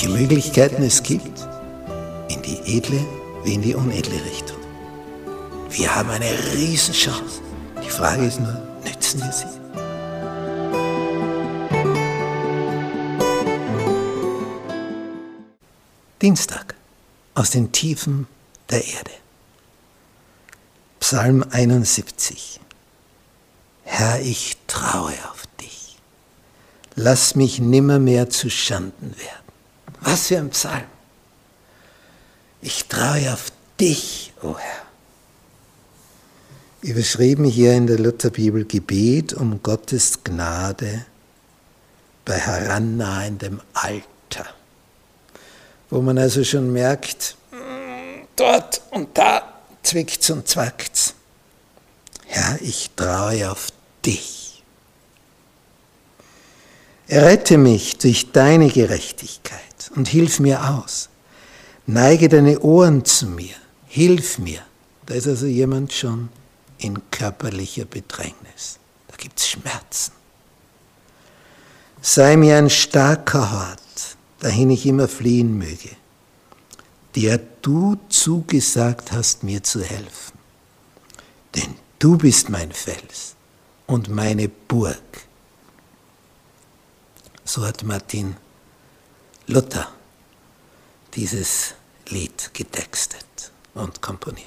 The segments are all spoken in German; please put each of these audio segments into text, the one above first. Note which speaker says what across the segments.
Speaker 1: welche Möglichkeiten es gibt, in die edle wie in die unedle Richtung. Wir haben eine Riesenchance. Die Frage ist nur, nützen wir sie? Dienstag aus den Tiefen der Erde. Psalm 71. Herr, ich traue auf dich. Lass mich nimmermehr zu Schanden werden. Was für ein Psalm. Ich traue auf dich, o oh Herr. Überschrieben hier in der Lutherbibel Gebet um Gottes Gnade bei herannahendem Alter. Wo man also schon merkt, dort und da zwickt's und zwackt's. Herr, ich traue auf dich. Errette mich durch deine Gerechtigkeit und hilf mir aus. Neige deine Ohren zu mir, hilf mir. Da ist also jemand schon in körperlicher Bedrängnis. Da gibt's Schmerzen. Sei mir ein starker Hort, dahin ich immer fliehen möge, der du zugesagt hast, mir zu helfen. Denn du bist mein Fels und meine Burg. So hat Martin Luther dieses Lied getextet und komponiert.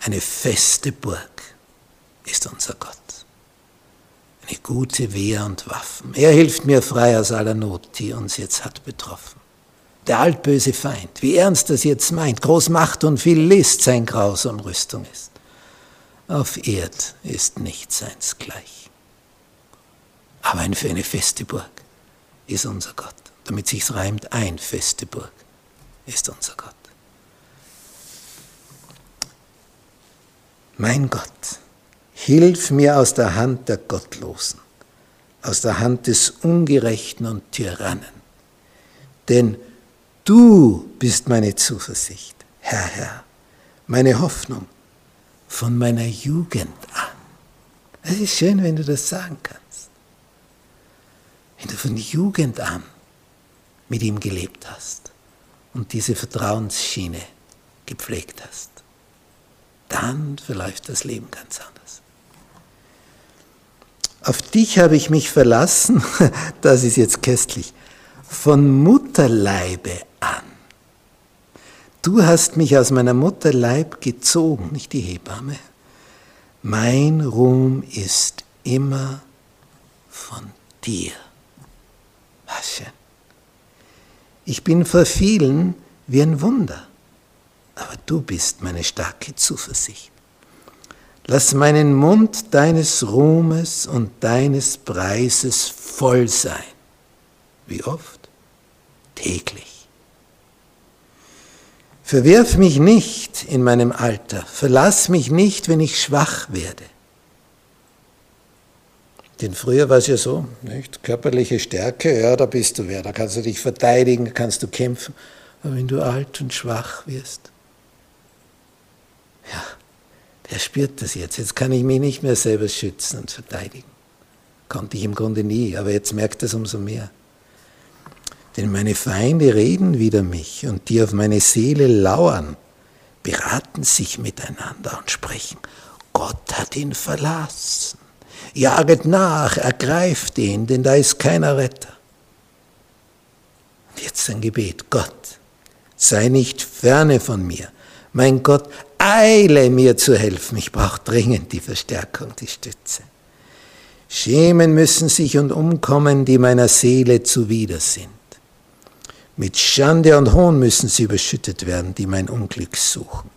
Speaker 1: Eine feste Burg ist unser Gott. Eine gute Wehr und Waffen. Er hilft mir frei aus aller Not, die uns jetzt hat betroffen. Der altböse Feind, wie ernst das jetzt meint, groß Macht und viel List sein grausam Rüstung ist. Auf Erd ist nichts seins gleich. Aber für eine feste Burg ist unser Gott. Damit sich's reimt, ein feste Burg ist unser Gott. Mein Gott, hilf mir aus der Hand der Gottlosen, aus der Hand des Ungerechten und Tyrannen. Denn du bist meine Zuversicht, Herr, Herr, meine Hoffnung von meiner Jugend an. Es ist schön, wenn du das sagen kannst. Wenn du von Jugend an mit ihm gelebt hast und diese Vertrauensschiene gepflegt hast, dann verläuft das Leben ganz anders. Auf dich habe ich mich verlassen, das ist jetzt köstlich, von Mutterleibe an. Du hast mich aus meiner Mutterleib gezogen, nicht die Hebamme. Mein Ruhm ist immer von dir. Was schön. Ich bin vor vielen wie ein Wunder, aber du bist meine starke Zuversicht. Lass meinen Mund deines Ruhmes und deines Preises voll sein. Wie oft? Täglich. Verwirf mich nicht in meinem Alter, verlass mich nicht, wenn ich schwach werde. Denn früher war es ja so, nicht? Körperliche Stärke, ja, da bist du wer, da kannst du dich verteidigen, kannst du kämpfen. Aber wenn du alt und schwach wirst, ja, der spürt das jetzt. Jetzt kann ich mich nicht mehr selber schützen und verteidigen. Konnte ich im Grunde nie, aber jetzt merkt es umso mehr. Denn meine Feinde reden wider mich und die auf meine Seele lauern, beraten sich miteinander und sprechen, Gott hat ihn verlassen. Jaget nach, ergreift ihn, denn da ist keiner Retter. Und jetzt ein Gebet, Gott, sei nicht ferne von mir. Mein Gott, eile mir zu helfen. Ich brauche dringend die Verstärkung, die Stütze. Schämen müssen sich und umkommen, die meiner Seele zuwider sind. Mit Schande und Hohn müssen sie überschüttet werden, die mein Unglück suchen.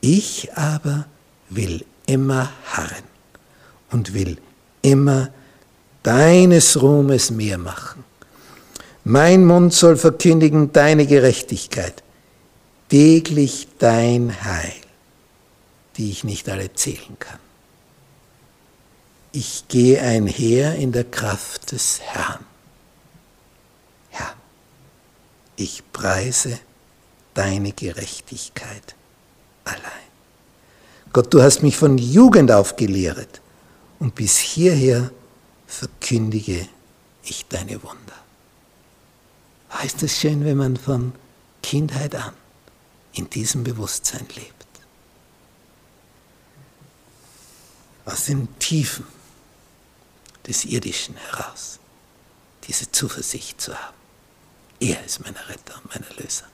Speaker 1: Ich aber will immer harren und will immer deines Ruhmes mehr machen. Mein Mund soll verkündigen deine Gerechtigkeit, täglich dein Heil, die ich nicht alle zählen kann. Ich gehe einher in der Kraft des Herrn. Herr, ich preise deine Gerechtigkeit allein. Gott, du hast mich von Jugend auf gelehret und bis hierher verkündige ich deine Wunder. Heißt es schön, wenn man von Kindheit an in diesem Bewusstsein lebt. Aus den Tiefen des Irdischen heraus diese Zuversicht zu haben. Er ist mein Retter und mein Erlöser.